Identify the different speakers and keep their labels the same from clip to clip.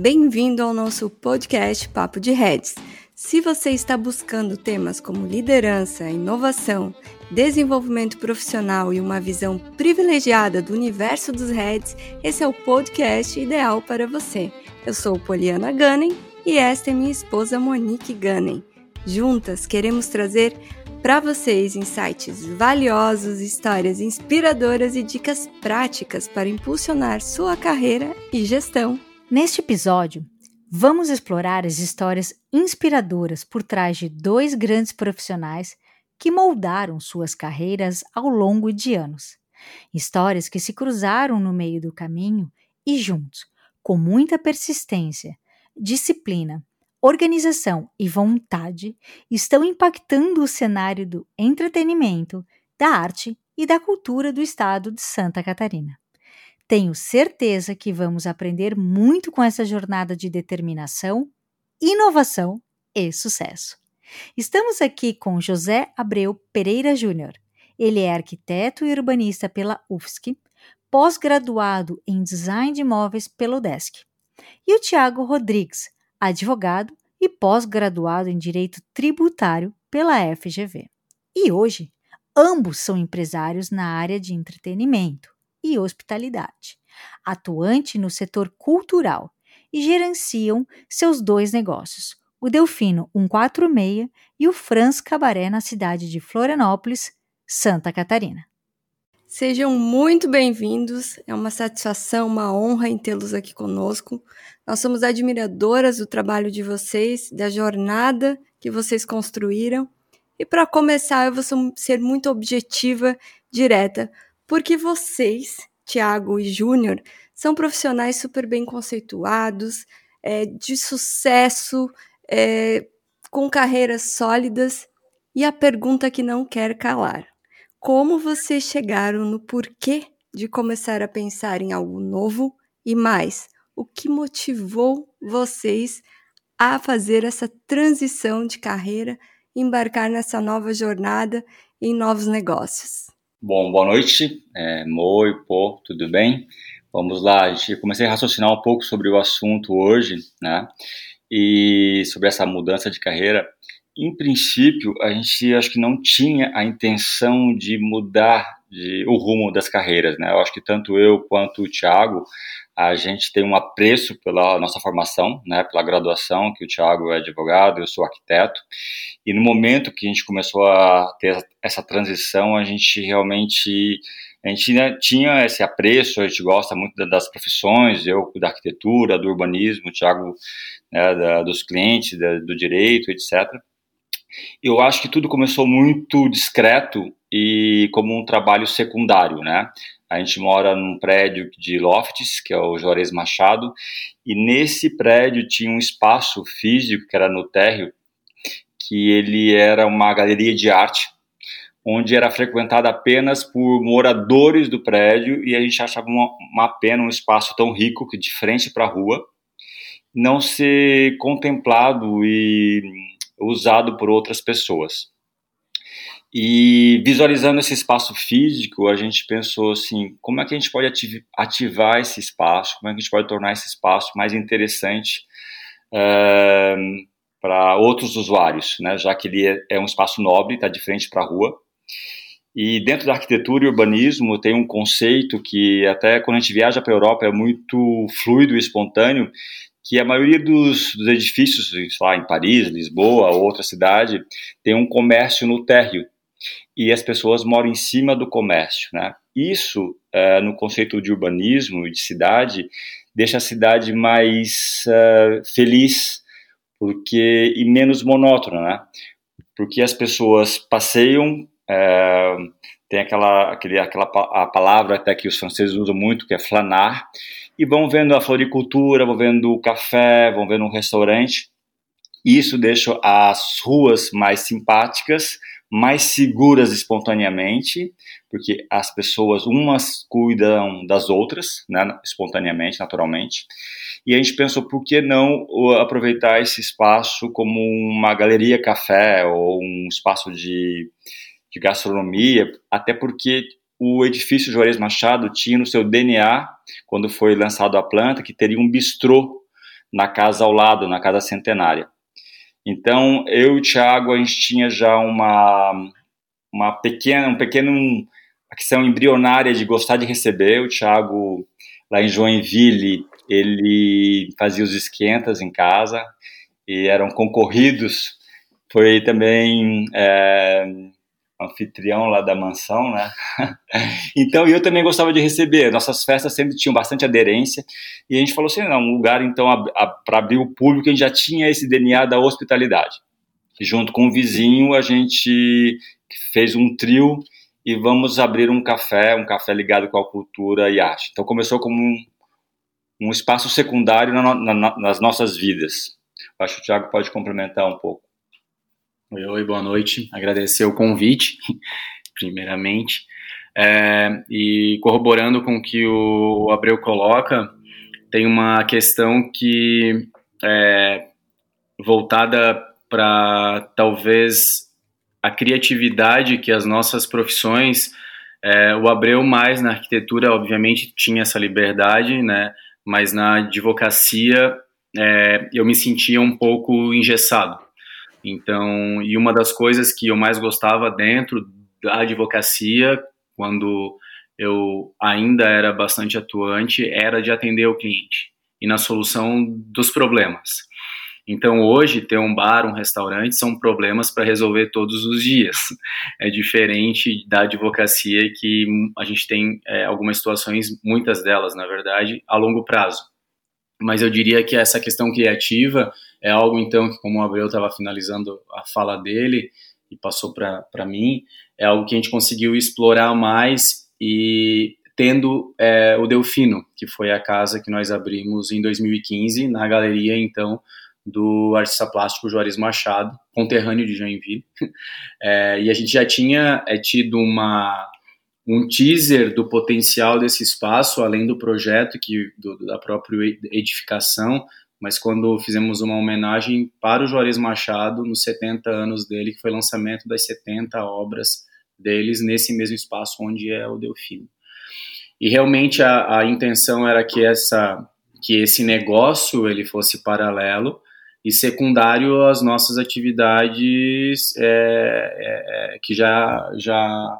Speaker 1: bem-vindo ao nosso podcast Papo de Redes. Se você está buscando temas como liderança, inovação, desenvolvimento profissional e uma visão privilegiada do universo dos Reds, esse é o podcast ideal para você. Eu sou Poliana Gunning e esta é minha esposa Monique Gunning. Juntas queremos trazer para vocês insights valiosos, histórias inspiradoras e dicas práticas para impulsionar sua carreira e gestão.
Speaker 2: Neste episódio, vamos explorar as histórias inspiradoras por trás de dois grandes profissionais que moldaram suas carreiras ao longo de anos. Histórias que se cruzaram no meio do caminho e juntos, com muita persistência, disciplina organização e vontade estão impactando o cenário do entretenimento, da arte e da cultura do estado de Santa Catarina. Tenho certeza que vamos aprender muito com essa jornada de determinação, inovação e sucesso. Estamos aqui com José Abreu Pereira Júnior. Ele é arquiteto e urbanista pela UFSC, pós-graduado em design de imóveis pelo DESC. E o Tiago Rodrigues, advogado e pós-graduado em Direito Tributário pela FGV. E hoje, ambos são empresários na área de entretenimento e hospitalidade, atuante no setor cultural e gerenciam seus dois negócios, o Delfino 146 e o Franz Cabaré na cidade de Florianópolis, Santa Catarina.
Speaker 1: Sejam muito bem-vindos. É uma satisfação, uma honra em tê-los aqui conosco. Nós somos admiradoras do trabalho de vocês, da jornada que vocês construíram. E para começar, eu vou ser muito objetiva, direta, porque vocês, Tiago e Júnior, são profissionais super bem conceituados, é, de sucesso, é, com carreiras sólidas. E a pergunta que não quer calar como vocês chegaram no porquê de começar a pensar em algo novo e mais, o que motivou vocês a fazer essa transição de carreira, embarcar nessa nova jornada em novos negócios?
Speaker 3: Bom, boa noite, é, Mo e Pô, tudo bem? Vamos lá, a gente comecei a raciocinar um pouco sobre o assunto hoje, né? E sobre essa mudança de carreira em princípio, a gente acho que não tinha a intenção de mudar de, o rumo das carreiras, né? Eu acho que tanto eu quanto o Thiago, a gente tem um apreço pela nossa formação, né? Pela graduação, que o Thiago é advogado, eu sou arquiteto. E no momento que a gente começou a ter essa transição, a gente realmente a gente né, tinha esse apreço, a gente gosta muito das profissões, eu da arquitetura, do urbanismo, o Thiago né, da, dos clientes, da, do direito, etc. Eu acho que tudo começou muito discreto e como um trabalho secundário, né? A gente mora num prédio de lofts, que é o Juarez Machado, e nesse prédio tinha um espaço físico que era no térreo, que ele era uma galeria de arte, onde era frequentada apenas por moradores do prédio e a gente achava uma, uma pena um espaço tão rico que de frente para a rua não ser contemplado e usado por outras pessoas. E visualizando esse espaço físico, a gente pensou assim: como é que a gente pode ativar esse espaço? Como é que a gente pode tornar esse espaço mais interessante uh, para outros usuários, né? já que ele é, é um espaço nobre, está de frente para a rua. E dentro da arquitetura e urbanismo tem um conceito que até quando a gente viaja para a Europa é muito fluido e espontâneo, que a maioria dos, dos edifícios, lá em Paris, Lisboa ou outra cidade, tem um comércio no térreo e as pessoas moram em cima do comércio, né? Isso, é, no conceito de urbanismo e de cidade, deixa a cidade mais uh, feliz porque e menos monótona, né? Porque as pessoas passeiam, é, tem aquela, aquele, aquela a palavra até que os franceses usam muito, que é flanar, e vão vendo a floricultura, vão vendo o café, vão vendo um restaurante. Isso deixa as ruas mais simpáticas, mais seguras espontaneamente, porque as pessoas umas cuidam das outras, né, espontaneamente, naturalmente. E a gente pensou por que não aproveitar esse espaço como uma galeria café ou um espaço de, de gastronomia, até porque o edifício Juarez Machado tinha no seu DNA, quando foi lançado a planta, que teria um bistrô na casa ao lado, na casa centenária. Então, eu e o Thiago, a gente tinha já uma, uma pequena, um pequeno, questão embrionária de gostar de receber. O Thiago, lá em Joinville, ele fazia os esquentas em casa e eram concorridos. Foi também é, anfitrião lá da mansão, né? então, eu também gostava de receber. Nossas festas sempre tinham bastante aderência e a gente falou assim, não, um lugar então para abrir o público, a gente já tinha esse DNA da hospitalidade. E junto com o vizinho, a gente fez um trio e vamos abrir um café, um café ligado com a cultura e arte. Então começou como um, um espaço secundário na, na, nas nossas vidas. Acho que o Thiago pode complementar um pouco.
Speaker 4: Oi, boa noite. Agradecer o convite, primeiramente. É, e corroborando com o que o Abreu coloca, tem uma questão que é voltada para talvez a criatividade que as nossas profissões, é, o Abreu mais na arquitetura, obviamente, tinha essa liberdade, né? Mas na advocacia é, eu me sentia um pouco engessado então, e uma das coisas que eu mais gostava dentro da advocacia, quando eu ainda era bastante atuante, era de atender o cliente e na solução dos problemas. Então, hoje, ter um bar, um restaurante, são problemas para resolver todos os dias. É diferente da advocacia, que a gente tem é, algumas situações, muitas delas, na verdade, a longo prazo. Mas eu diria que essa questão criativa é algo, então, que como o Abreu estava finalizando a fala dele e passou para mim, é algo que a gente conseguiu explorar mais e tendo é, o Delfino, que foi a casa que nós abrimos em 2015, na galeria, então, do artista plástico Juarez Machado, conterrâneo de Joinville. É, e a gente já tinha é, tido uma, um teaser do potencial desse espaço, além do projeto que do, da própria edificação, mas quando fizemos uma homenagem para o Juarez Machado, nos 70 anos dele, que foi o lançamento das 70 obras deles nesse mesmo espaço onde é o Delfino. E realmente a, a intenção era que essa que esse negócio ele fosse paralelo e secundário às nossas atividades é, é, é, que já já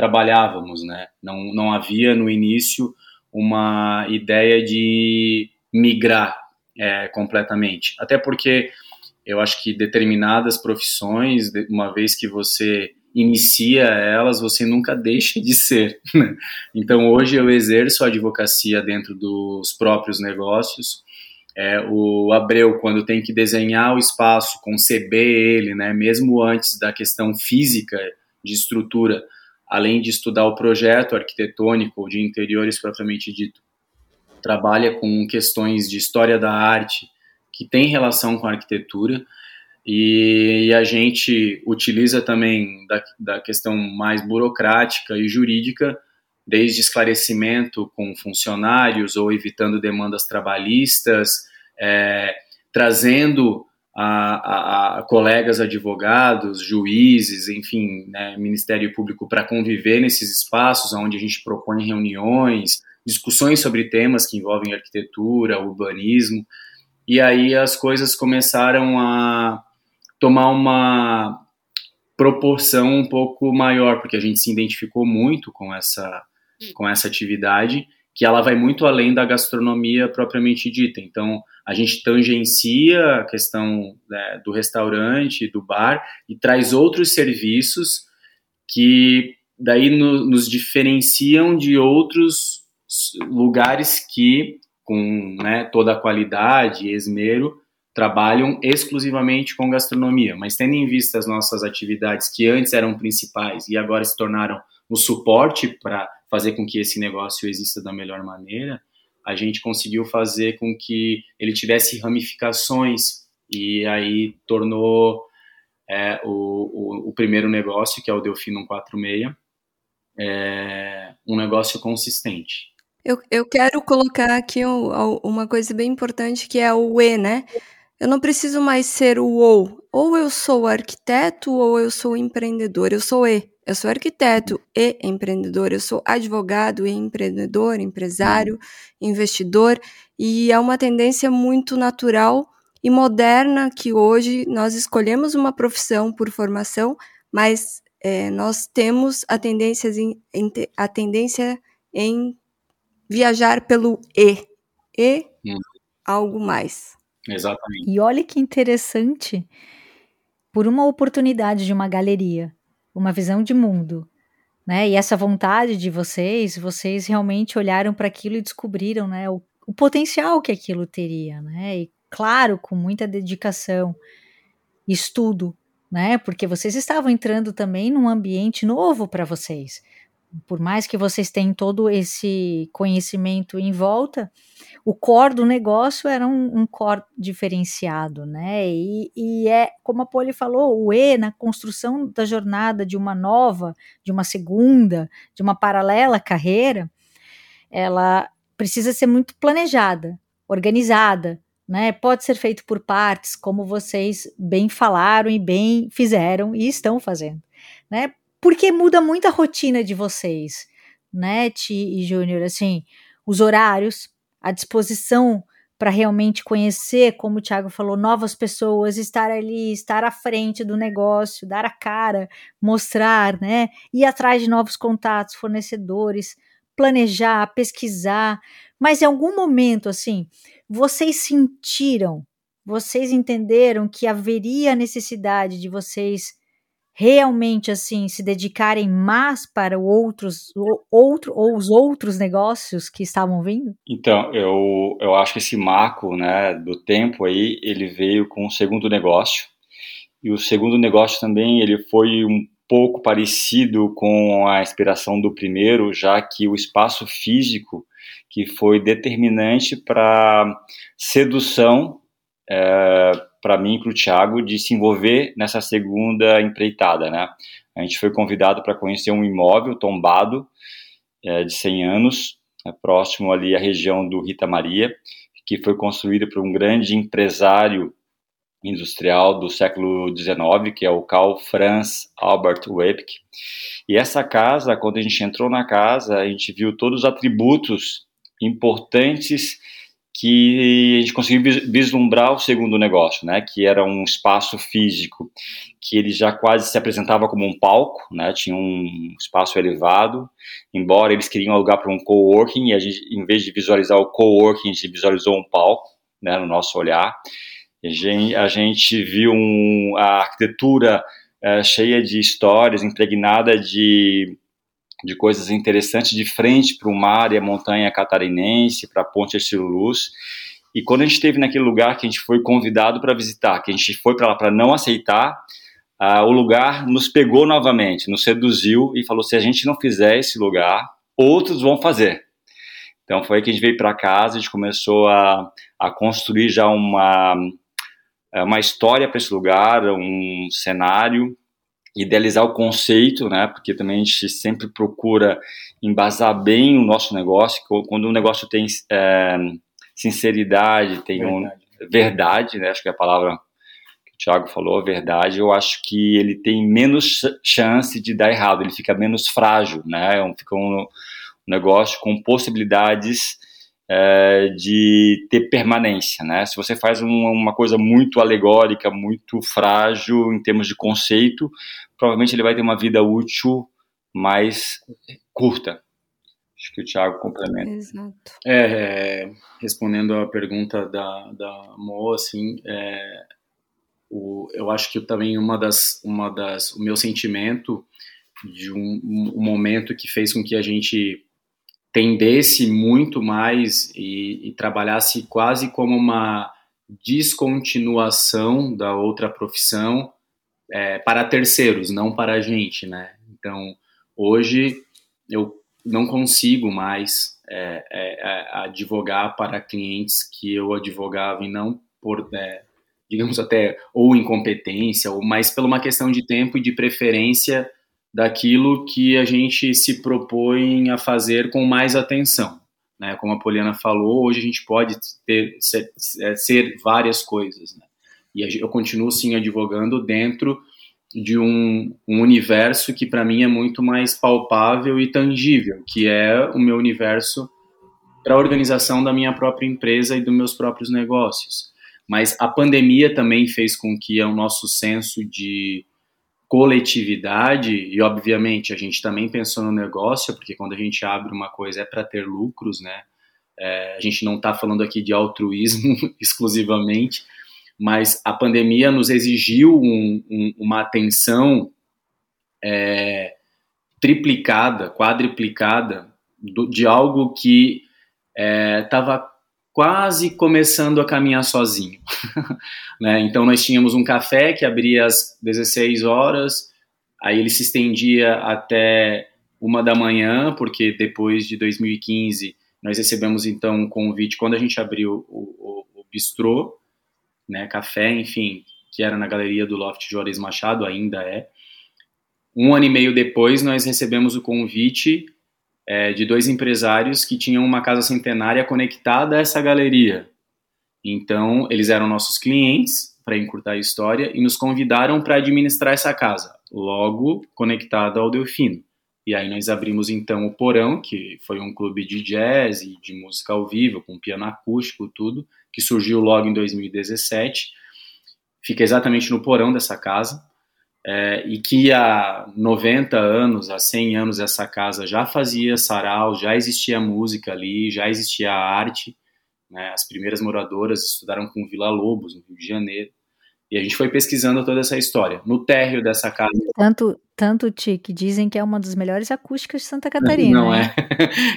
Speaker 4: trabalhávamos, né? Não não havia no início uma ideia de migrar é, completamente. Até porque eu acho que determinadas profissões, uma vez que você inicia elas, você nunca deixa de ser. Né? Então hoje eu exerço a advocacia dentro dos próprios negócios. É, o Abreu, quando tem que desenhar o espaço, conceber ele, né, mesmo antes da questão física de estrutura, além de estudar o projeto arquitetônico de interiores propriamente dito, trabalha com questões de história da arte que tem relação com a arquitetura e, e a gente utiliza também da, da questão mais burocrática e jurídica, desde esclarecimento com funcionários ou evitando demandas trabalhistas, é, trazendo a, a, a, colegas advogados, juízes, enfim, né, Ministério Público para conviver nesses espaços onde a gente propõe reuniões, discussões sobre temas que envolvem arquitetura, urbanismo, e aí as coisas começaram a tomar uma proporção um pouco maior, porque a gente se identificou muito com essa, hum. com essa atividade, que ela vai muito além da gastronomia propriamente dita. Então, a gente tangencia a questão né, do restaurante, do bar, e traz outros serviços que daí no, nos diferenciam de outros lugares que, com né, toda a qualidade e esmero, trabalham exclusivamente com gastronomia. Mas tendo em vista as nossas atividades que antes eram principais e agora se tornaram o suporte para fazer com que esse negócio exista da melhor maneira, a gente conseguiu fazer com que ele tivesse ramificações e aí tornou é, o, o, o, primeiro negócio, que é o Delfino 146, é, um negócio consistente.
Speaker 1: Eu, eu quero colocar aqui uma coisa bem importante que é o E, né? Eu não preciso mais ser o ou. Ou eu sou arquiteto ou eu sou empreendedor. Eu sou E. Eu sou arquiteto e empreendedor, eu sou advogado e empreendedor, empresário, investidor, e é uma tendência muito natural e moderna que hoje nós escolhemos uma profissão por formação, mas é, nós temos a tendência, em, a tendência em viajar pelo E. E hum. algo mais.
Speaker 4: Exatamente.
Speaker 2: E olha que interessante, por uma oportunidade de uma galeria, uma visão de mundo, né? E essa vontade de vocês, vocês realmente olharam para aquilo e descobriram, né, o, o, potencial que aquilo teria, né? E claro, com muita dedicação, estudo, né? Porque vocês estavam entrando também num ambiente novo para vocês por mais que vocês tenham todo esse conhecimento em volta, o core do negócio era um, um core diferenciado, né? E, e, é, como a Poli falou, o E na construção da jornada de uma nova, de uma segunda, de uma paralela carreira, ela precisa ser muito planejada, organizada, né? Pode ser feito por partes, como vocês bem falaram e bem fizeram e estão fazendo, né? Porque muda muito a rotina de vocês, né, Ti e Júnior, assim, os horários, a disposição para realmente conhecer, como o Thiago falou, novas pessoas, estar ali, estar à frente do negócio, dar a cara, mostrar, né, ir atrás de novos contatos, fornecedores, planejar, pesquisar, mas em algum momento, assim, vocês sentiram, vocês entenderam que haveria necessidade de vocês realmente assim se dedicarem mais para outros outro ou os outros negócios que estavam vindo?
Speaker 3: Então, eu, eu acho que esse marco, né, do tempo aí, ele veio com o segundo negócio. E o segundo negócio também, ele foi um pouco parecido com a inspiração do primeiro, já que o espaço físico que foi determinante para sedução é, para mim e para o Thiago de se envolver nessa segunda empreitada, né? A gente foi convidado para conhecer um imóvel tombado é, de 100 anos, é, próximo ali à região do Rita Maria, que foi construído por um grande empresário industrial do século XIX, que é o Carl Franz Albert Webke. E essa casa, quando a gente entrou na casa, a gente viu todos os atributos importantes que a gente conseguiu vislumbrar o segundo negócio, né, que era um espaço físico que ele já quase se apresentava como um palco, né, tinha um espaço elevado, embora eles queriam alugar para um coworking e a gente, em vez de visualizar o coworking, a gente visualizou um palco, né, no nosso olhar. A gente, viu um, a arquitetura é, cheia de histórias, impregnada de de coisas interessantes de frente para o mar e a montanha catarinense, para a Ponte Estilo Luz. E quando a gente esteve naquele lugar que a gente foi convidado para visitar, que a gente foi para lá para não aceitar, uh, o lugar nos pegou novamente, nos seduziu e falou: se a gente não fizer esse lugar, outros vão fazer. Então foi aí que a gente veio para casa, a gente começou a, a construir já uma, uma história para esse lugar, um cenário idealizar o conceito, né? Porque também a gente sempre procura embasar bem o nosso negócio. Quando um negócio tem é, sinceridade, tem verdade. Um, verdade, né? Acho que é a palavra que o Thiago falou, verdade. Eu acho que ele tem menos chance de dar errado. Ele fica menos frágil, né? Fica um, um negócio com possibilidades é, de ter permanência, né? Se você faz um, uma coisa muito alegórica, muito frágil em termos de conceito, provavelmente ele vai ter uma vida útil mais curta. Acho que o Thiago complementa.
Speaker 1: Exato.
Speaker 4: É, é respondendo a pergunta da, da Mo, assim, é, o, eu acho que também uma das, uma das, o meu sentimento de um, um momento que fez com que a gente tendesse muito mais e, e trabalhasse quase como uma descontinuação da outra profissão é, para terceiros, não para a gente, né? Então, hoje eu não consigo mais é, é, é advogar para clientes que eu advogava e não por, é, digamos até, ou incompetência, ou mais pela uma questão de tempo e de preferência daquilo que a gente se propõe a fazer com mais atenção. Né? Como a Poliana falou, hoje a gente pode ter, ser, ser várias coisas. Né? E eu continuo sim advogando dentro de um, um universo que para mim é muito mais palpável e tangível, que é o meu universo para a organização da minha própria empresa e dos meus próprios negócios. Mas a pandemia também fez com que o nosso senso de coletividade, e obviamente a gente também pensou no negócio, porque quando a gente abre uma coisa é para ter lucros, né? É, a gente não está falando aqui de altruísmo exclusivamente, mas a pandemia nos exigiu um, um, uma atenção é, triplicada, quadriplicada do, de algo que estava é, quase começando a caminhar sozinho. né? Então nós tínhamos um café que abria às 16 horas, aí ele se estendia até uma da manhã, porque depois de 2015 nós recebemos então um convite quando a gente abriu o, o, o bistrô, né, café, enfim, que era na galeria do Loft Juarez Machado, ainda é. Um ano e meio depois nós recebemos o convite é, de dois empresários que tinham uma casa centenária conectada a essa galeria. Então, eles eram nossos clientes, para encurtar a história, e nos convidaram para administrar essa casa, logo conectada ao Delfino. E aí nós abrimos então o Porão, que foi um clube de jazz e de música ao vivo, com piano acústico, tudo, que surgiu logo em 2017. Fica exatamente no porão dessa casa é, e que há 90 anos, há 100 anos, essa casa já fazia sarau, já existia música ali, já existia arte. Né? As primeiras moradoras estudaram com Vila Lobos, no Rio de Janeiro. E a gente foi pesquisando toda essa história. No térreo dessa casa.
Speaker 2: Tanto, tanto Ti, que dizem que é uma das melhores acústicas de Santa Catarina.
Speaker 4: Não
Speaker 2: né?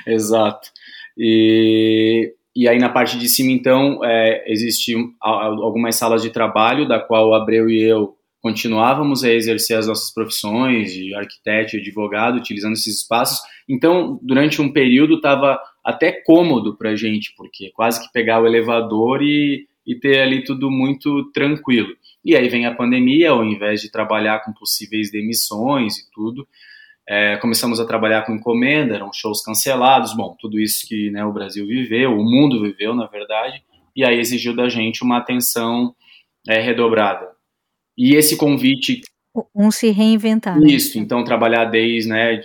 Speaker 4: é? Exato. E, e aí na parte de cima, então, é, existiam algumas salas de trabalho, da qual o Abreu e eu continuávamos a exercer as nossas profissões de arquiteto e advogado, utilizando esses espaços. Então, durante um período, estava até cômodo para a gente, porque quase que pegar o elevador e, e ter ali tudo muito tranquilo. E aí vem a pandemia, ao invés de trabalhar com possíveis demissões e tudo, é, começamos a trabalhar com encomenda, eram shows cancelados, bom, tudo isso que né, o Brasil viveu, o mundo viveu, na verdade, e aí exigiu da gente uma atenção é, redobrada. E esse convite.
Speaker 2: Um se reinventar.
Speaker 4: Né? Isso, então trabalhar desde, né,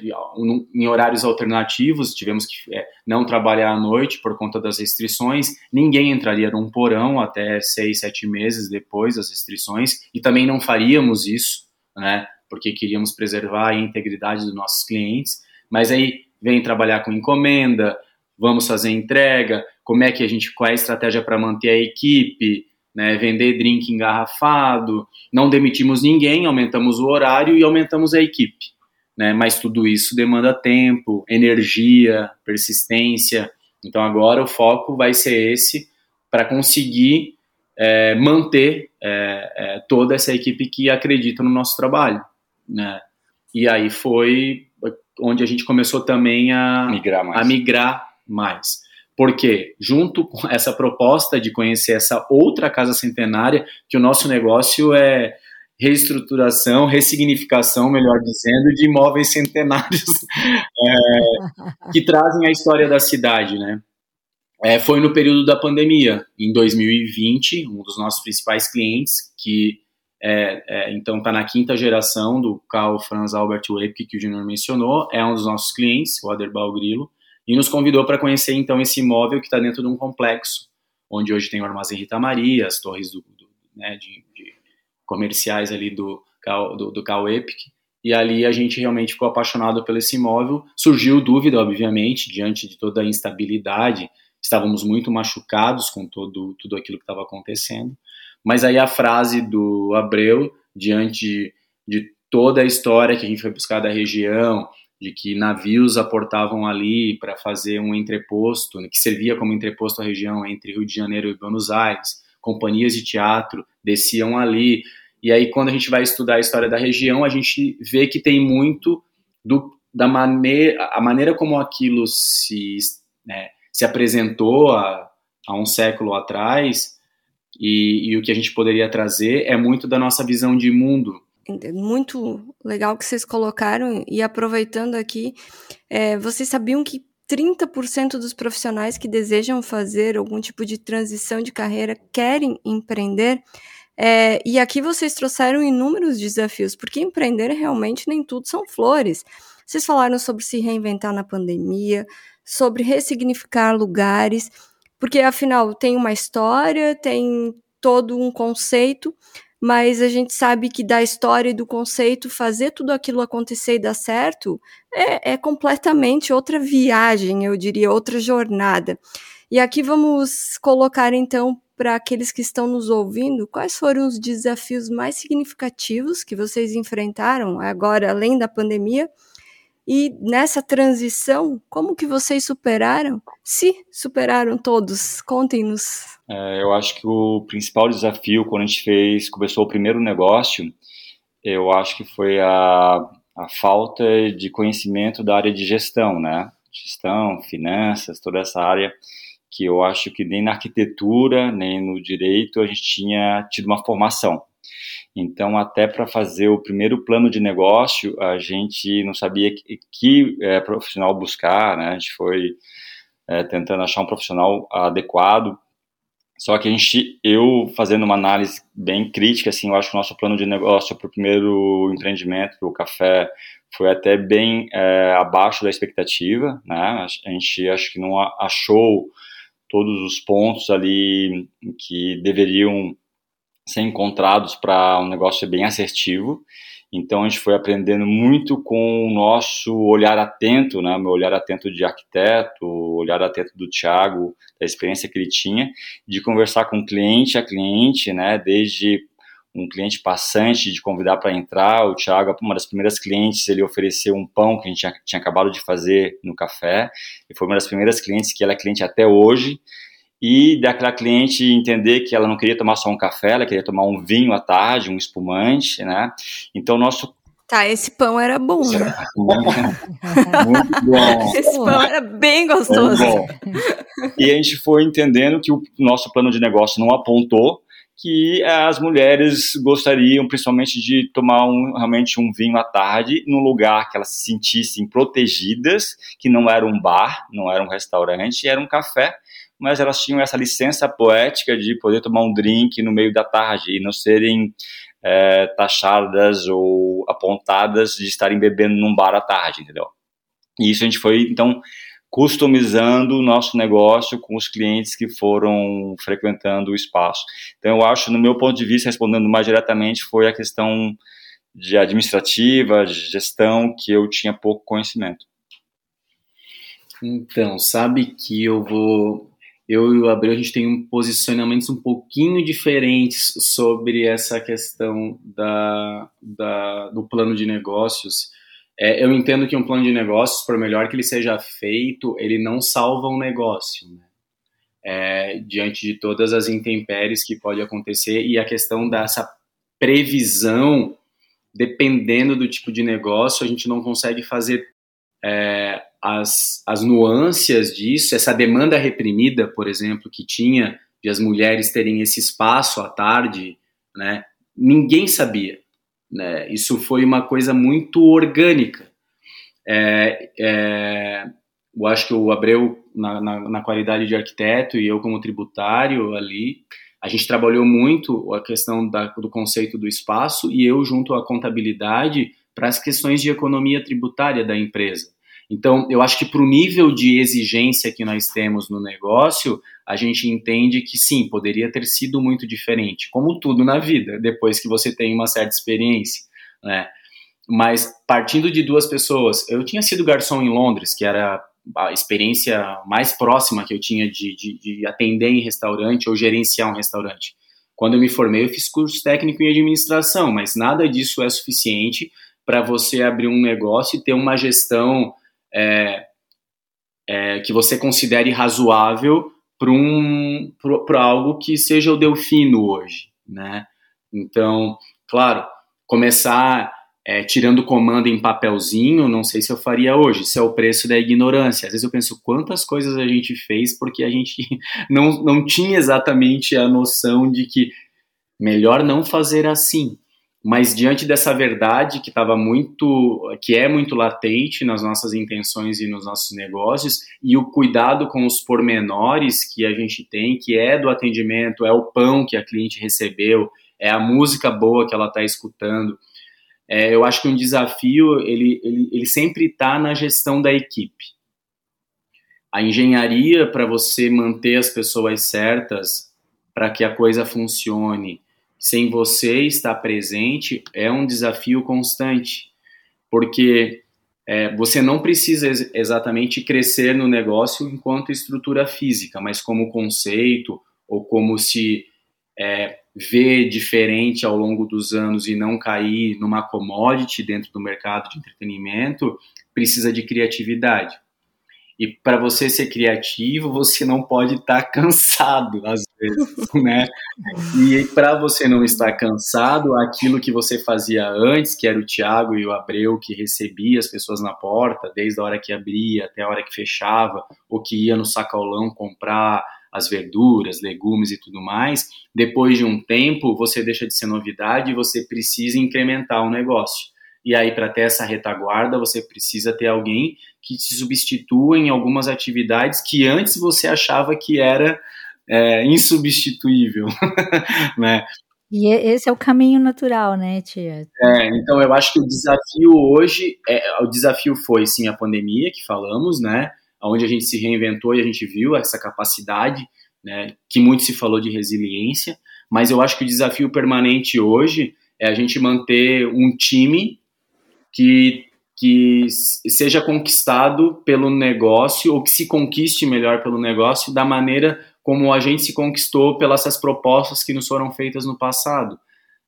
Speaker 4: em horários alternativos, tivemos que é, não trabalhar à noite por conta das restrições, ninguém entraria num porão até seis, sete meses depois das restrições, e também não faríamos isso, né, porque queríamos preservar a integridade dos nossos clientes, mas aí vem trabalhar com encomenda, vamos fazer entrega, como é que a gente, qual é a estratégia para manter a equipe, né, vender drink engarrafado, não demitimos ninguém, aumentamos o horário e aumentamos a equipe. Né, mas tudo isso demanda tempo, energia, persistência. Então agora o foco vai ser esse para conseguir é, manter é, é, toda essa equipe que acredita no nosso trabalho. Né? E aí foi onde a gente começou também a
Speaker 3: migrar mais.
Speaker 4: A migrar mais. Porque, junto com essa proposta de conhecer essa outra casa centenária, que o nosso negócio é reestruturação, ressignificação, melhor dizendo, de imóveis centenários é, que trazem a história da cidade, né? É, foi no período da pandemia, em 2020, um dos nossos principais clientes, que é, é, então está na quinta geração do Carl Franz Albert Webke, que o Junior mencionou, é um dos nossos clientes, o Aderbal Grilo, e nos convidou para conhecer então esse imóvel que está dentro de um complexo, onde hoje tem o Armazém Rita Maria, as torres do, do né, de, de, comerciais ali do, do, do Cal Epic, e ali a gente realmente ficou apaixonado pelo esse imóvel. Surgiu dúvida, obviamente, diante de toda a instabilidade, estávamos muito machucados com todo, tudo aquilo que estava acontecendo, mas aí a frase do Abreu, diante de toda a história que a gente foi buscar da região, de que navios aportavam ali para fazer um entreposto, que servia como entreposto à região entre Rio de Janeiro e Buenos Aires, companhias de teatro desciam ali. E aí, quando a gente vai estudar a história da região, a gente vê que tem muito do, da maneira, a maneira como aquilo se, né, se apresentou há, há um século atrás e, e o que a gente poderia trazer é muito da nossa visão de mundo
Speaker 1: muito legal que vocês colocaram e aproveitando aqui, é, vocês sabiam que 30% dos profissionais que desejam fazer algum tipo de transição de carreira querem empreender? É, e aqui vocês trouxeram inúmeros desafios, porque empreender realmente nem tudo são flores. Vocês falaram sobre se reinventar na pandemia, sobre ressignificar lugares, porque afinal tem uma história, tem todo um conceito, mas a gente sabe que da história e do conceito fazer tudo aquilo acontecer e dar certo é, é completamente outra viagem, eu diria, outra jornada. E aqui vamos colocar então para aqueles que estão nos ouvindo, quais foram os desafios mais significativos que vocês enfrentaram agora, além da pandemia, e nessa transição, como que vocês superaram? Se superaram todos, contem-nos.
Speaker 3: É, eu acho que o principal desafio quando a gente fez, começou o primeiro negócio, eu acho que foi a, a falta de conhecimento da área de gestão, né? Gestão, finanças, toda essa área que eu acho que nem na arquitetura, nem no direito a gente tinha tido uma formação. Então, até para fazer o primeiro plano de negócio, a gente não sabia que, que é, profissional buscar, né? A gente foi é, tentando achar um profissional adequado. Só que a gente, eu fazendo uma análise bem crítica, assim, eu acho que o nosso plano de negócio para o primeiro empreendimento, o café, foi até bem é, abaixo da expectativa, né? A gente acho que não achou todos os pontos ali que deveriam ser encontrados para um negócio bem assertivo. Então a gente foi aprendendo muito com o nosso olhar atento, né, meu olhar atento de arquiteto, olhar atento do Thiago, da experiência que ele tinha, de conversar com cliente a cliente, né, desde um cliente passante de convidar para entrar, o Thiago, uma das primeiras clientes, ele ofereceu um pão que a gente tinha, tinha acabado de fazer no café, e foi uma das primeiras clientes que ela é cliente até hoje, e daquela cliente entender que ela não queria tomar só um café, ela queria tomar um vinho à tarde, um espumante, né? Então, nosso
Speaker 1: Tá, esse pão era bom, né?
Speaker 3: Muito bom.
Speaker 1: Esse pão era bem gostoso.
Speaker 3: Bom. E a gente foi entendendo que o nosso plano de negócio não apontou que as mulheres gostariam principalmente de tomar um, realmente um vinho à tarde num lugar que elas se sentissem protegidas, que não era um bar, não era um restaurante, era um café mas elas tinham essa licença poética de poder tomar um drink no meio da tarde e não serem é, taxadas ou apontadas de estarem bebendo num bar à tarde, entendeu? E isso a gente foi, então, customizando o nosso negócio com os clientes que foram frequentando o espaço. Então, eu acho, no meu ponto de vista, respondendo mais diretamente, foi a questão de administrativa, de gestão, que eu tinha pouco conhecimento.
Speaker 4: Então, sabe que eu vou eu e o Abreu a gente tem um posicionamentos um pouquinho diferentes sobre essa questão da, da do plano de negócios. É, eu entendo que um plano de negócios, por melhor que ele seja feito, ele não salva um negócio, né? é, diante de todas as intempéries que pode acontecer e a questão dessa previsão, dependendo do tipo de negócio, a gente não consegue fazer é, as, as nuances disso, essa demanda reprimida, por exemplo, que tinha de as mulheres terem esse espaço à tarde, né, ninguém sabia. Né, isso foi uma coisa muito orgânica. É, é, eu acho que o Abreu, na, na, na, qualidade de arquiteto, e eu como tributário ali, a gente trabalhou muito a questão da, do conceito do espaço e eu junto à contabilidade para as questões de economia tributária da empresa. Então, eu acho que para o nível de exigência que nós temos no negócio, a gente entende que sim, poderia ter sido muito diferente, como tudo na vida, depois que você tem uma certa experiência, né? Mas partindo de duas pessoas, eu tinha sido garçom em Londres, que era a experiência mais próxima que eu tinha de, de, de atender em restaurante ou gerenciar um restaurante. Quando eu me formei, eu fiz curso técnico em administração, mas nada disso é suficiente para você abrir um negócio e ter uma gestão é, é, que você considere razoável para um, algo que seja o Delfino hoje, né? Então, claro, começar é, tirando comando em papelzinho, não sei se eu faria hoje. Isso é o preço da ignorância. Às vezes eu penso quantas coisas a gente fez porque a gente não, não tinha exatamente a noção de que melhor não fazer assim mas diante dessa verdade que estava muito, que é muito latente nas nossas intenções e nos nossos negócios, e o cuidado com os pormenores que a gente tem, que é do atendimento, é o pão que a cliente recebeu, é a música boa que ela está escutando. É, eu acho que um desafio ele, ele, ele sempre está na gestão da equipe. A engenharia para você manter as pessoas certas, para que a coisa funcione, sem você estar presente, é um desafio constante, porque é, você não precisa ex exatamente crescer no negócio enquanto estrutura física, mas como conceito ou como se é, ver diferente ao longo dos anos e não cair numa commodity dentro do mercado de entretenimento, precisa de criatividade. E para você ser criativo, você não pode estar tá cansado, às vezes, né? E para você não estar cansado, aquilo que você fazia antes, que era o Tiago e o Abreu que recebia as pessoas na porta, desde a hora que abria até a hora que fechava, ou que ia no sacolão comprar as verduras, legumes e tudo mais, depois de um tempo você deixa de ser novidade e você precisa incrementar o negócio. E aí, para ter essa retaguarda, você precisa ter alguém que te substitua em algumas atividades que antes você achava que era é, insubstituível, né?
Speaker 2: E esse é o caminho natural, né, tia?
Speaker 4: É, então eu acho que o desafio hoje, é, o desafio foi sim a pandemia que falamos, né? onde a gente se reinventou e a gente viu essa capacidade, né, que muito se falou de resiliência, mas eu acho que o desafio permanente hoje é a gente manter um time que, que seja conquistado pelo negócio, ou que se conquiste melhor pelo negócio, da maneira como a gente se conquistou pelas essas propostas que nos foram feitas no passado,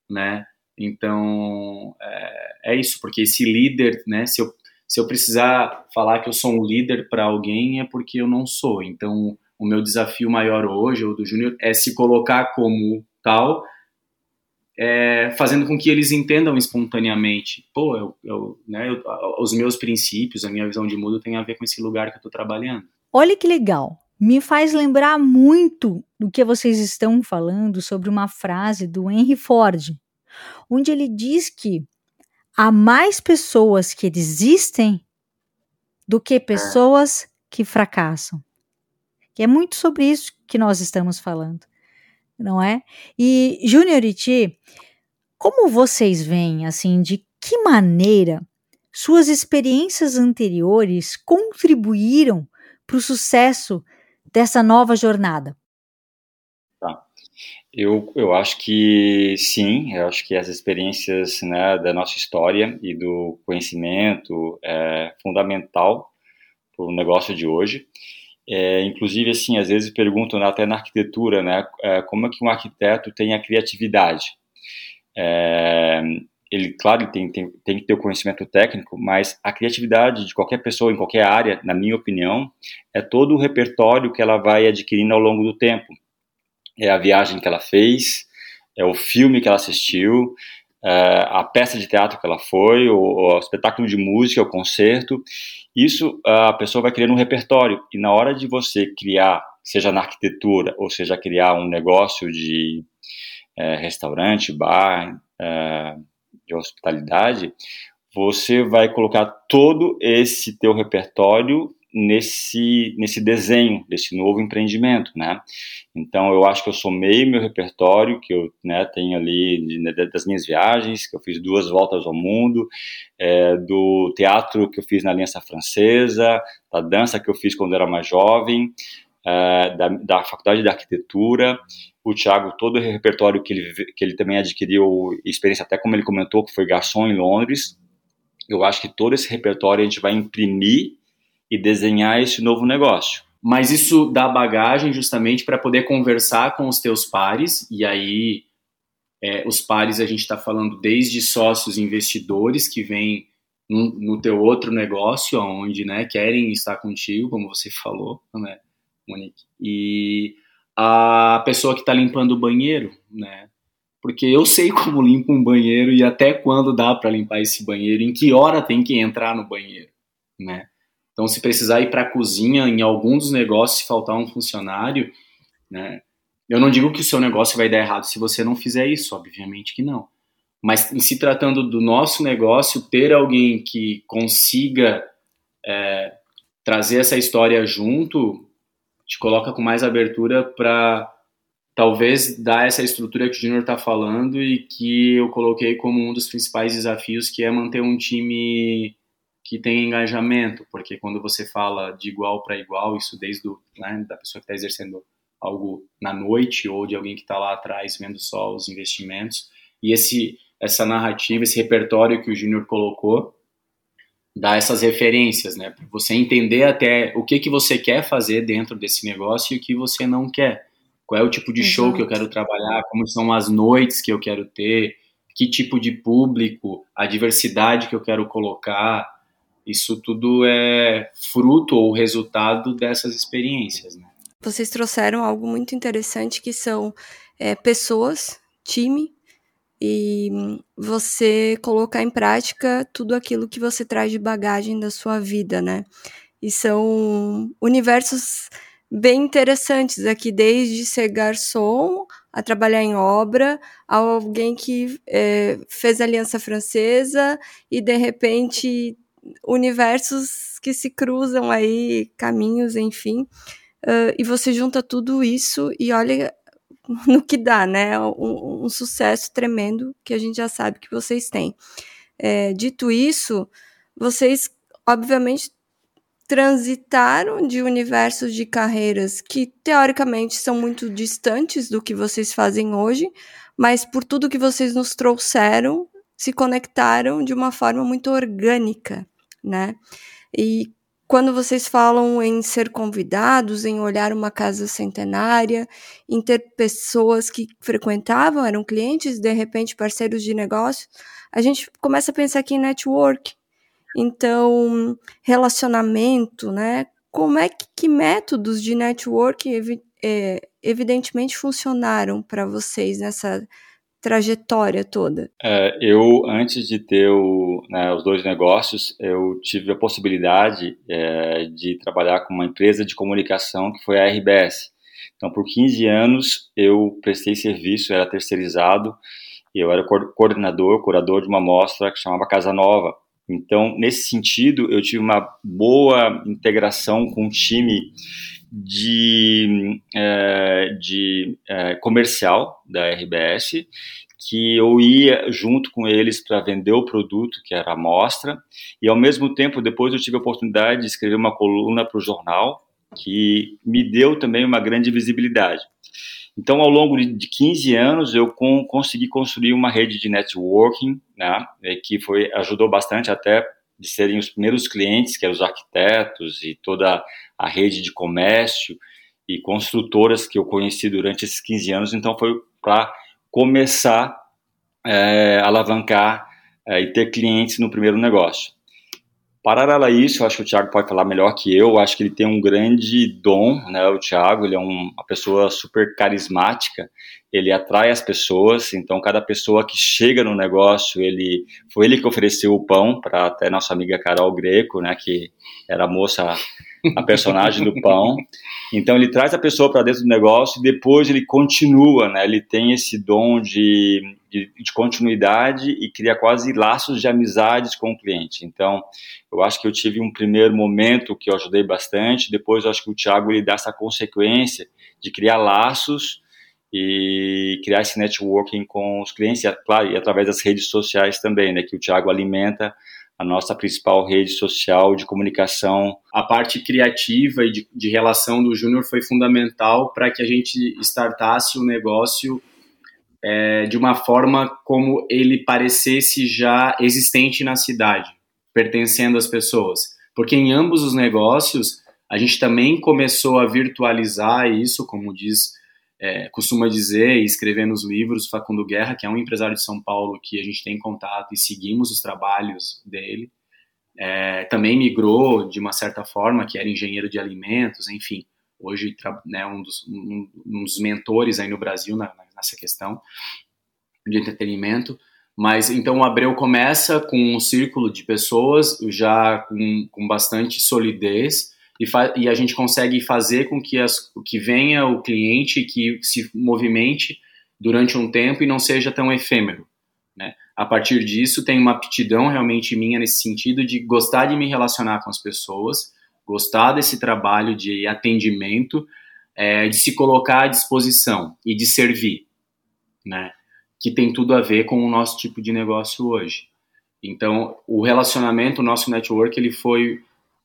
Speaker 4: né? Então, é, é isso, porque esse líder, né, se eu se eu precisar falar que eu sou um líder para alguém, é porque eu não sou. Então, o meu desafio maior hoje, ou do Júnior, é se colocar como tal, é, fazendo com que eles entendam espontaneamente. Pô, eu, eu, né, eu, os meus princípios, a minha visão de mundo tem a ver com esse lugar que eu estou trabalhando.
Speaker 2: Olha que legal. Me faz lembrar muito do que vocês estão falando sobre uma frase do Henry Ford, onde ele diz que há mais pessoas que desistem do que pessoas que fracassam. Que é muito sobre isso que nós estamos falando, não é? E Júnior e Ti, como vocês veem, assim, de que maneira suas experiências anteriores contribuíram para o sucesso dessa nova jornada?
Speaker 3: Eu, eu acho que sim, eu acho que as experiências né, da nossa história e do conhecimento é fundamental para o negócio de hoje. É, inclusive, assim, às vezes perguntam né, até na arquitetura, né, é, como é que um arquiteto tem a criatividade. É, ele, claro, ele tem, tem, tem que ter o conhecimento técnico, mas a criatividade de qualquer pessoa em qualquer área, na minha opinião, é todo o repertório que ela vai adquirindo ao longo do tempo é a viagem que ela fez, é o filme que ela assistiu, é a peça de teatro que ela foi, o, o espetáculo de música, o concerto. Isso a pessoa vai criando um repertório. E na hora de você criar, seja na arquitetura, ou seja, criar um negócio de é, restaurante, bar, é, de hospitalidade, você vai colocar todo esse teu repertório nesse, nesse desenho desse novo empreendimento, né? Então eu acho que eu somei meu repertório que eu né, tenho ali de, das minhas viagens, que eu fiz duas voltas ao mundo, é, do teatro que eu fiz na Aliança Francesa, da dança que eu fiz quando era mais jovem, é, da, da faculdade de arquitetura, o Thiago, todo o repertório que ele, que ele também adquiriu, experiência até como ele comentou, que foi garçom em Londres, eu acho que todo esse repertório a gente vai imprimir e desenhar esse novo negócio.
Speaker 4: Mas isso dá bagagem justamente para poder conversar com os teus pares, e aí é, os pares a gente está falando desde sócios investidores que vêm no, no, teu outro negócio, onde né, querem estar contigo, como você falou, né, Monique? E a pessoa que está limpando o banheiro, né? Porque eu sei como limpa um banheiro e até quando dá para limpar esse banheiro, em que hora tem que entrar no banheiro, né? Então, se precisar ir para a cozinha em algum dos negócios, se faltar um funcionário, né? Eu não digo que o seu negócio vai dar errado se você não fizer isso, obviamente que não. Mas em se tratando do nosso negócio, ter alguém que consiga é, trazer essa história junto te coloca com mais abertura para talvez dar essa estrutura que o Júnior está falando e que eu coloquei como um dos principais desafios, que é manter um time que tem engajamento, porque quando você fala de igual para igual, isso desde do, né, da pessoa que está exercendo algo na noite ou de alguém que está lá atrás vendo só os investimentos, e esse essa narrativa, esse repertório que o Júnior colocou, dá essas referências, né? Para você entender até o que, que você quer fazer dentro desse negócio e o que você não quer. Qual é o tipo de Exato. show que eu quero trabalhar, como são as noites que eu quero ter, que tipo de público, a diversidade que eu quero colocar. Isso tudo é fruto ou resultado dessas experiências, né?
Speaker 1: Vocês trouxeram algo muito interessante que são é, pessoas, time, e você colocar em prática tudo aquilo que você traz de bagagem da sua vida, né? E são universos bem interessantes aqui, desde ser garçom a trabalhar em obra, a alguém que é, fez Aliança Francesa e de repente universos que se cruzam aí, caminhos, enfim. Uh, e você junta tudo isso e olha no que dá, né? Um, um, sucesso tremendo que a gente já sabe que vocês têm. É, dito isso, vocês obviamente transitaram de universos de carreiras que teoricamente são muito distantes do que vocês fazem hoje, mas por tudo que vocês nos trouxeram, se conectaram de uma forma muito orgânica, né? E quando vocês falam em ser convidados, em olhar uma casa centenária, em ter pessoas que frequentavam, eram clientes, de repente parceiros de negócio, a gente começa a pensar aqui em network. Então, relacionamento, né? Como é que, que métodos de network evi é, evidentemente funcionaram para vocês nessa trajetória toda?
Speaker 3: É, eu, antes de ter o, né, os dois negócios, eu tive a possibilidade é, de trabalhar com uma empresa de comunicação que foi a RBS. Então, por 15 anos, eu prestei serviço, era terceirizado, e eu era coordenador, curador de uma mostra que chamava Casa Nova. Então, nesse sentido, eu tive uma boa integração com o time de, é, de é, comercial da RBS, que eu ia junto com eles para vender o produto, que era a amostra, e ao mesmo tempo, depois eu tive a oportunidade de escrever uma coluna para o jornal, que me deu também uma grande visibilidade. Então, ao longo de 15 anos, eu com, consegui construir uma rede de networking, né, que foi ajudou bastante até de serem os primeiros clientes, que eram os arquitetos e toda a rede de comércio e construtoras que eu conheci durante esses 15 anos. Então, foi para começar é, a alavancar é, e ter clientes no primeiro negócio. Paralelo a isso, eu acho que o Thiago pode falar melhor que eu, eu acho que ele tem um grande dom, né, o Thiago, ele é um, uma pessoa super carismática, ele atrai as pessoas, então cada pessoa que chega no negócio, ele foi ele que ofereceu o pão para até nossa amiga Carol Greco, né, que era moça a personagem do pão. Então ele traz a pessoa para dentro do negócio e depois ele continua, né? Ele tem esse dom de, de, de, continuidade e cria quase laços de amizades com o cliente. Então eu acho que eu tive um primeiro momento que eu ajudei bastante. Depois eu acho que o Thiago ele dá essa consequência de criar laços e criar esse networking com os clientes, e, claro, e através das redes sociais também, né? Que o Thiago alimenta a nossa principal rede social de comunicação.
Speaker 4: A parte criativa e de, de relação do Júnior foi fundamental para que a gente startasse o negócio é, de uma forma como ele parecesse já existente na cidade, pertencendo às pessoas. Porque em ambos os negócios, a gente também começou a virtualizar isso, como diz é, costuma dizer e escrever nos livros, Facundo Guerra, que é um empresário de São Paulo que a gente tem contato e seguimos os trabalhos dele, é, também migrou de uma certa forma, que era engenheiro de alimentos, enfim, hoje né, um, dos, um, um, dos mentores aí no Brasil na, nessa questão de entretenimento. Mas então o Abreu começa com um círculo de pessoas já com, com bastante solidez, e, e a gente consegue fazer com que, as, que venha o cliente que se movimente durante um tempo e não seja tão efêmero. Né? A partir disso, tem uma aptidão realmente minha nesse sentido de gostar de me relacionar com as pessoas, gostar desse trabalho de atendimento, é, de se colocar à disposição e de servir, né? Que tem tudo a ver com o nosso tipo de negócio hoje. Então, o relacionamento, o nosso network, ele foi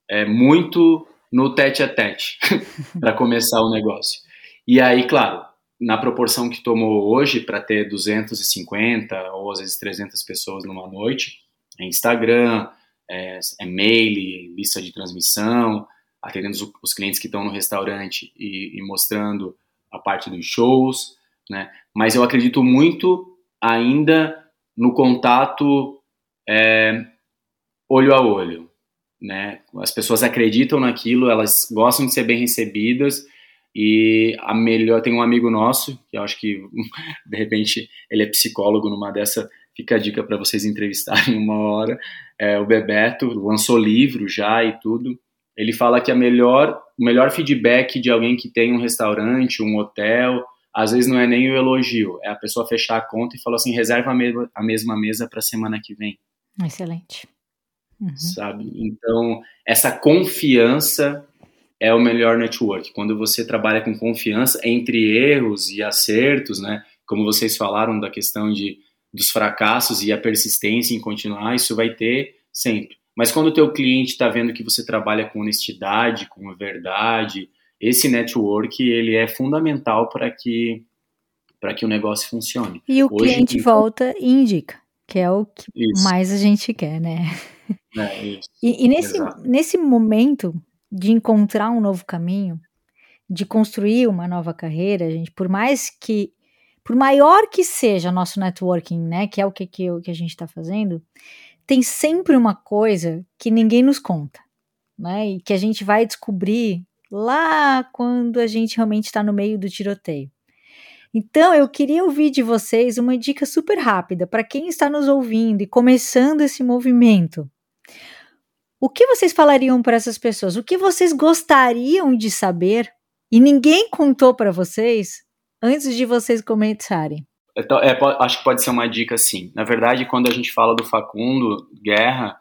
Speaker 4: é, muito no tete a tete para começar o negócio. E aí, claro, na proporção que tomou hoje para ter 250 ou às vezes 300 pessoas numa noite, é Instagram, é, é mail, lista de transmissão, atendendo os, os clientes que estão no restaurante e, e, mostrando a parte dos shows, né? Mas eu acredito muito ainda no contato é, olho a olho, né? As pessoas acreditam naquilo, elas gostam de ser bem recebidas. E a melhor tem um amigo nosso que eu acho que de repente ele é psicólogo numa dessa fica a dica para vocês entrevistarem uma hora é, o Bebeto lançou livro já e tudo. Ele fala que a melhor o melhor feedback de alguém que tem um restaurante um hotel às vezes não é nem o elogio é a pessoa fechar a conta e falar assim reserva a, me a mesma mesa para semana que vem.
Speaker 2: Excelente
Speaker 4: uhum. sabe então essa confiança é o melhor network. Quando você trabalha com confiança entre erros e acertos, né? Como vocês falaram da questão de dos fracassos e a persistência em continuar, isso vai ter sempre. Mas quando o teu cliente está vendo que você trabalha com honestidade, com verdade, esse network ele é fundamental para que para que o negócio funcione.
Speaker 2: E o Hoje, cliente então, volta e indica, que é o que isso. mais a gente quer, né?
Speaker 4: É, isso.
Speaker 2: E, e nesse, nesse momento de encontrar um novo caminho, de construir uma nova carreira, gente, por mais que, por maior que seja nosso networking, né, que é o que, que, que a gente está fazendo, tem sempre uma coisa que ninguém nos conta, né, e que a gente vai descobrir lá quando a gente realmente está no meio do tiroteio. Então, eu queria ouvir de vocês uma dica super rápida para quem está nos ouvindo e começando esse movimento. O que vocês falariam para essas pessoas? O que vocês gostariam de saber e ninguém contou para vocês antes de vocês começarem?
Speaker 4: Então, é, acho que pode ser uma dica assim. Na verdade, quando a gente fala do Facundo Guerra,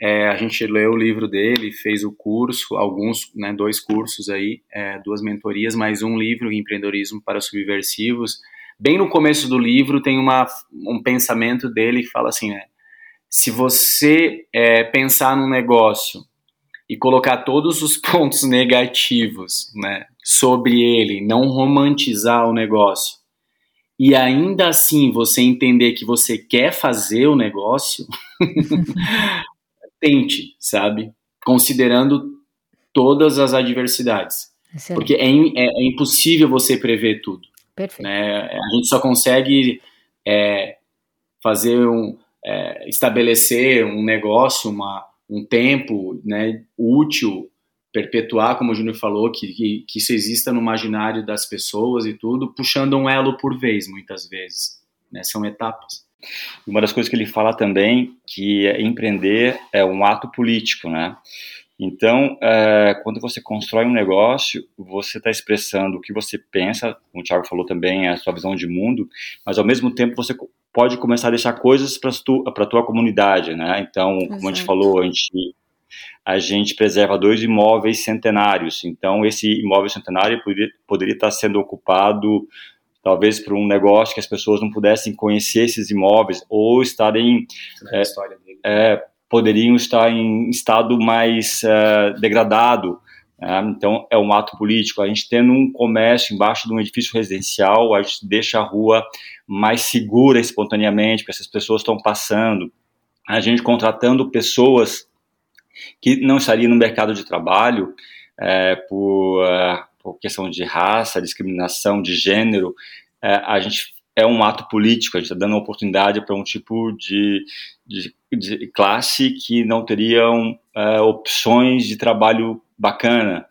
Speaker 4: é, a gente leu o livro dele, fez o curso, alguns, né, dois cursos aí, é, duas mentorias, mais um livro, Empreendedorismo para Subversivos. Bem no começo do livro tem uma, um pensamento dele que fala assim, né, se você é, pensar num negócio e colocar todos os pontos negativos né, sobre ele, não romantizar o negócio, e ainda assim você entender que você quer fazer o negócio, tente, sabe? Considerando todas as adversidades. Excelente. Porque é, é, é, impossível você prever tudo.
Speaker 2: Perfeito.
Speaker 4: Né? A gente só consegue é, fazer um, é, estabelecer um negócio, uma, um tempo né, útil, perpetuar, como o Júnior falou, que, que, que, isso exista no imaginário das pessoas e tudo, puxando um elo por vez, muitas vezes. Né, são etapas.
Speaker 3: Uma das coisas que ele fala também que é empreender é um ato político, né? Então, é, quando você constrói um negócio, você está expressando o que você pensa, como o Thiago falou também, a sua visão de mundo, mas ao mesmo tempo você pode começar a deixar coisas para tu, a tua comunidade, né? Então, Exato. como a gente falou, a gente, a gente preserva dois imóveis centenários. Então, esse imóvel centenário poderia, poderia estar sendo ocupado talvez por um negócio que as pessoas não pudessem conhecer esses imóveis ou estarem é, é, poderiam estar em estado mais é, degradado né? então, é um ato político. A gente tendo um comércio embaixo de um edifício residencial, a gente deixa a rua mais segura espontaneamente, porque essas pessoas estão passando. A gente contratando pessoas que não estariam no mercado de trabalho é, por, é, por, questão de raça, discriminação, de gênero, é, a gente é um ato político, a gente está dando oportunidade para um tipo de, de, de, classe que não teriam é, opções de trabalho bacana.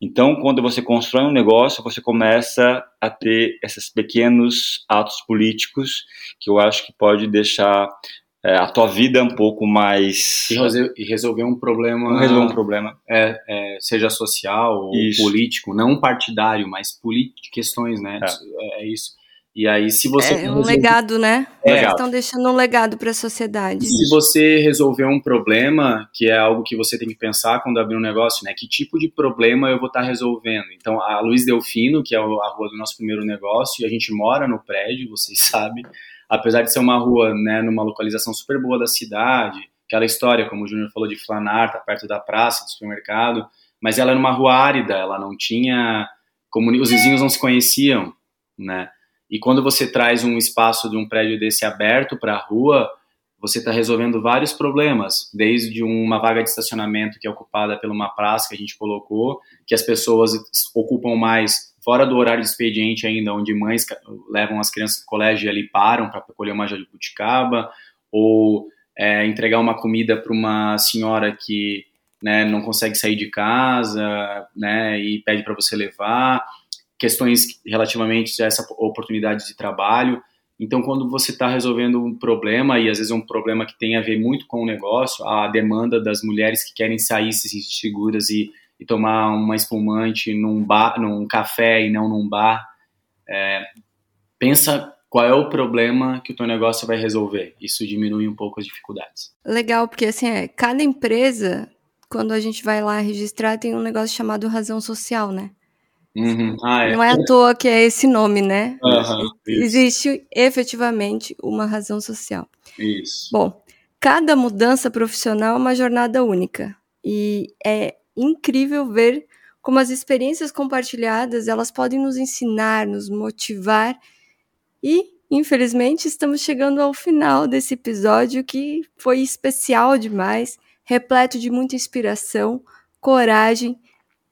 Speaker 3: Então, quando você constrói um negócio, você começa a ter esses pequenos atos políticos que eu acho que pode deixar é, a tua vida um pouco mais
Speaker 4: e resolver um problema
Speaker 3: resolver um problema
Speaker 4: é, é, seja social ou isso. político não partidário mas político questões né é. é. isso E aí, se você.
Speaker 1: É um legado, né? É. Vocês estão deixando um legado para a sociedade.
Speaker 4: Se você resolver um problema, que é algo que você tem que pensar quando abrir um negócio, né? Que tipo de problema eu vou estar tá resolvendo? Então, a Luiz Delfino, que é a rua do nosso primeiro negócio, e a gente mora no prédio, vocês sabem. Apesar de ser uma rua, né, numa localização super boa da cidade, aquela história, como o Júnior falou, de Flanar, tá perto da praça, do supermercado, mas ela é numa rua árida, ela não tinha. Os vizinhos não se conheciam, né? E quando você traz um espaço de um prédio desse aberto para a rua, você está resolvendo vários problemas, desde uma vaga de estacionamento que é ocupada por uma praça que a gente colocou, que as pessoas ocupam mais fora do horário de expediente ainda, onde mães levam as crianças para o colégio e ali param para colher uma jabuticaba, ou é, entregar uma comida para uma senhora que né, não consegue sair de casa né, e pede para você levar questões relativamente a essa oportunidade de trabalho. Então, quando você está resolvendo um problema, e às vezes é um problema que tem a ver muito com o negócio, a demanda das mulheres que querem sair, se sentir seguras e, e tomar uma espumante num, bar, num café e não num bar, é, pensa qual é o problema que o teu negócio vai resolver. Isso diminui um pouco as dificuldades.
Speaker 1: Legal, porque assim, é, cada empresa, quando a gente vai lá registrar, tem um negócio chamado razão social, né?
Speaker 4: Uhum. Ah,
Speaker 1: é. Não é à toa que é esse nome, né? Uhum, Existe efetivamente uma razão social.
Speaker 4: Isso.
Speaker 1: Bom, cada mudança profissional é uma jornada única. E é incrível ver como as experiências compartilhadas elas podem nos ensinar, nos motivar. E, infelizmente, estamos chegando ao final desse episódio que foi especial demais, repleto de muita inspiração, coragem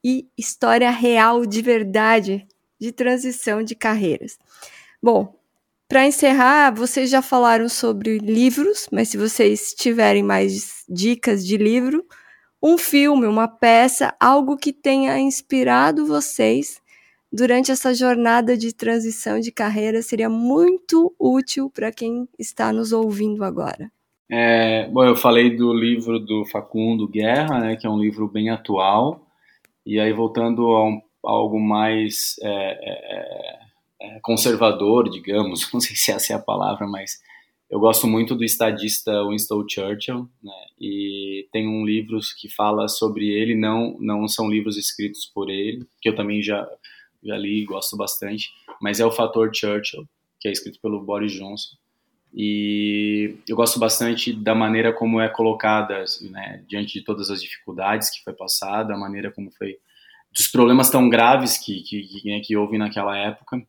Speaker 1: e história real de verdade de transição de carreiras. Bom, para encerrar, vocês já falaram sobre livros, mas se vocês tiverem mais dicas de livro, um filme, uma peça, algo que tenha inspirado vocês durante essa jornada de transição de carreira seria muito útil para quem está nos ouvindo agora.
Speaker 4: É, bom, eu falei do livro do Facundo Guerra, né, que é um livro bem atual, e aí, voltando a, um, a algo mais é, é, é, conservador, digamos, não sei se essa é a palavra, mas eu gosto muito do estadista Winston Churchill, né, e tem um livro que fala sobre ele, não, não são livros escritos por ele, que eu também já, já li e gosto bastante, mas é o Fator Churchill, que é escrito pelo Boris Johnson, e eu gosto bastante da maneira como é colocada, né, diante de todas as dificuldades que foi passada, a maneira como foi dos problemas tão graves que que, que, né, que houve naquela época.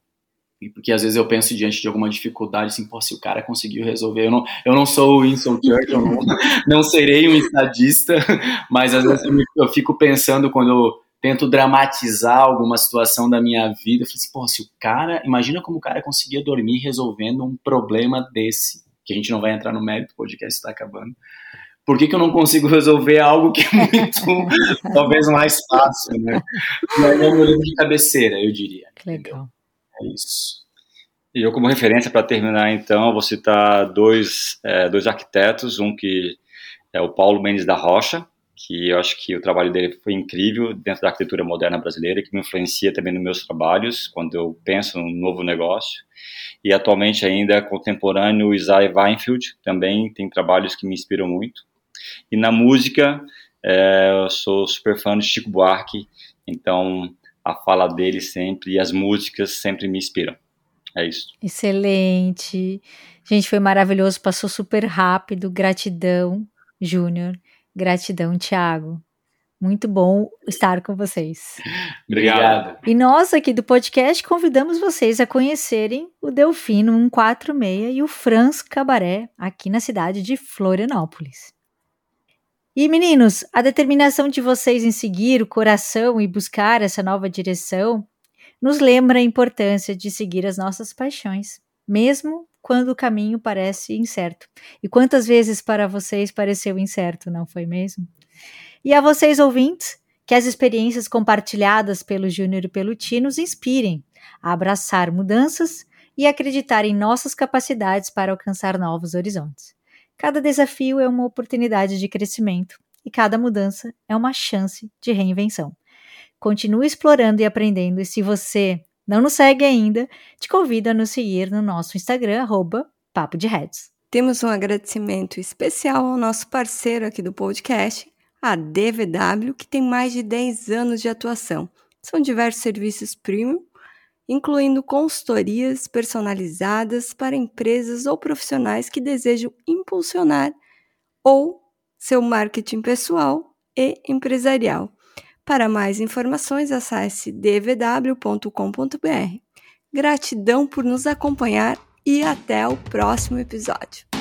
Speaker 4: E porque às vezes eu penso diante de alguma dificuldade, assim, pô, se o cara conseguiu resolver, eu não, eu não sou o Winston Churchill, não, não serei um estadista, mas às vezes eu, fico pensando quando tento dramatizar alguma situação da minha vida. Eu falei assim, pô, se o cara. Imagina como o cara conseguia dormir resolvendo um problema desse, que a gente não vai entrar no mérito, o podcast está acabando. Por que, que eu não consigo resolver algo que é muito, talvez mais fácil, né? Aí é meu livro de cabeceira, eu diria.
Speaker 2: Que legal.
Speaker 4: É isso.
Speaker 3: E eu, como referência para terminar, então, vou citar dois, é, dois arquitetos, um que é o Paulo Mendes da Rocha, que eu acho que o trabalho dele foi incrível dentro da arquitetura moderna brasileira, que me influencia também nos meus trabalhos, quando eu penso num novo negócio. E atualmente ainda contemporâneo, o Isaiah Weinfeld, também tem trabalhos que me inspiram muito. E na música, é, eu sou super fã de Chico Buarque, então a fala dele sempre e as músicas sempre me inspiram. É isso.
Speaker 2: Excelente. Gente, foi maravilhoso, passou super rápido. Gratidão, Júnior. Gratidão, Thiago. Muito bom estar com vocês.
Speaker 4: Obrigado.
Speaker 2: E nós aqui do podcast convidamos vocês a conhecerem o Delfino 146 e o Franz Cabaré aqui na cidade de Florianópolis. E meninos, a determinação de vocês em seguir o coração e buscar essa nova direção nos lembra a importância de seguir as nossas paixões, mesmo quando o caminho parece incerto. E quantas vezes para vocês pareceu incerto, não foi mesmo? E a vocês ouvintes, que as experiências compartilhadas pelo Júnior e pelo Ti nos inspirem a abraçar mudanças e acreditar em nossas capacidades para alcançar novos horizontes. Cada desafio é uma oportunidade de crescimento e cada mudança é uma chance de reinvenção. Continue explorando e aprendendo, e se você Não nos segue ainda? Te convido a nos seguir no nosso Instagram, arroba Papo de Heads.
Speaker 1: Temos um agradecimento especial ao nosso parceiro aqui do podcast, a DVW, que tem mais de 10 anos de atuação. São diversos serviços premium, incluindo consultorias personalizadas para empresas ou profissionais que desejam impulsionar ou seu marketing pessoal e empresarial. Para mais informações, acesse dvw.com.br. Gratidão por nos acompanhar e até o próximo episódio.